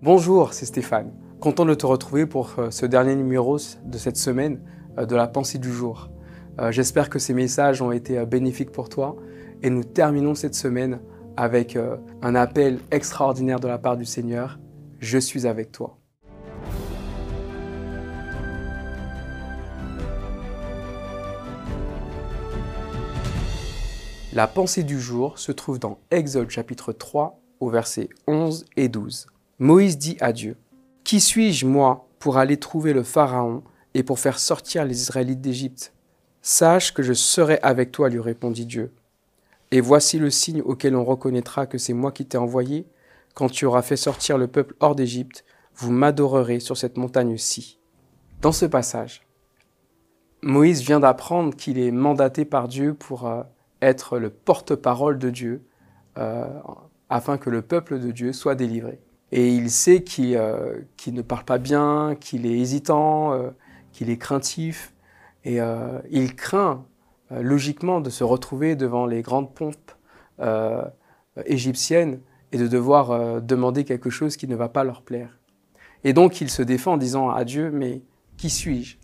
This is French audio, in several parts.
Bonjour, c'est Stéphane. Content de te retrouver pour euh, ce dernier numéro de cette semaine euh, de la pensée du jour. Euh, j'espère que ces messages ont été bénéfiques pour toi et nous terminons cette semaine avec un appel extraordinaire de la part du Seigneur. Je suis avec toi. La pensée du jour se trouve dans Exode chapitre 3 au verset 11 et 12. Moïse dit à Dieu, Qui suis-je, moi, pour aller trouver le Pharaon et pour faire sortir les Israélites d'Égypte Sache que je serai avec toi, lui répondit Dieu. Et voici le signe auquel on reconnaîtra que c'est moi qui t'ai envoyé. Quand tu auras fait sortir le peuple hors d'Égypte, vous m'adorerez sur cette montagne-ci. Dans ce passage, Moïse vient d'apprendre qu'il est mandaté par Dieu pour euh, être le porte-parole de Dieu, euh, afin que le peuple de Dieu soit délivré. Et il sait qu'il euh, ne parle pas bien, qu'il est hésitant, euh, qu'il est craintif. Et euh, il craint logiquement de se retrouver devant les grandes pompes égyptiennes et de devoir demander quelque chose qui ne va pas leur plaire. Et donc il se défend en disant à Dieu, mais qui suis-je?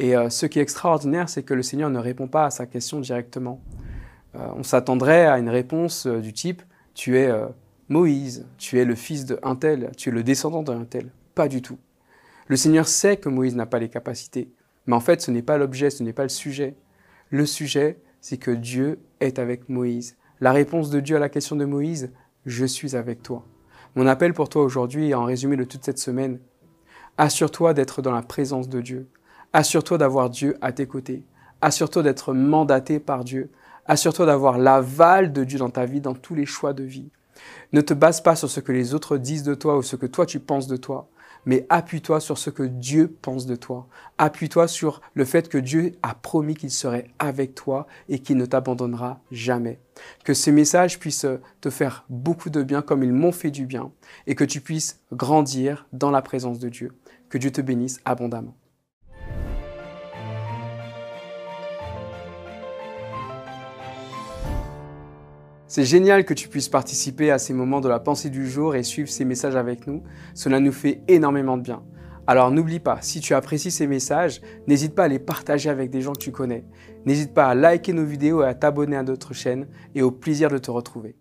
Et ce qui est extraordinaire, c'est que le Seigneur ne répond pas à sa question directement. on s'attendrait à une réponse du type, tu es Moïse, tu es le fils d'un tel, tu es le descendant d'un tel. Pas du tout. Le Seigneur sait que Moïse n'a pas les capacités, mais en fait ce n'est pas l'objet, ce n'est pas le sujet. Le sujet, c'est que Dieu est avec Moïse. La réponse de Dieu à la question de Moïse, je suis avec toi. Mon appel pour toi aujourd'hui, en résumé de toute cette semaine, assure-toi d'être dans la présence de Dieu. Assure-toi d'avoir Dieu à tes côtés. Assure-toi d'être mandaté par Dieu. Assure-toi d'avoir l'aval de Dieu dans ta vie, dans tous les choix de vie. Ne te base pas sur ce que les autres disent de toi ou ce que toi tu penses de toi, mais appuie-toi sur ce que Dieu pense de toi. Appuie-toi sur le fait que Dieu a promis qu'il serait avec toi et qu'il ne t'abandonnera jamais. Que ces messages puissent te faire beaucoup de bien comme ils m'ont fait du bien et que tu puisses grandir dans la présence de Dieu. Que Dieu te bénisse abondamment. C'est génial que tu puisses participer à ces moments de la pensée du jour et suivre ces messages avec nous. Cela nous fait énormément de bien. Alors n'oublie pas, si tu apprécies ces messages, n'hésite pas à les partager avec des gens que tu connais. N'hésite pas à liker nos vidéos et à t'abonner à notre chaîne et au plaisir de te retrouver.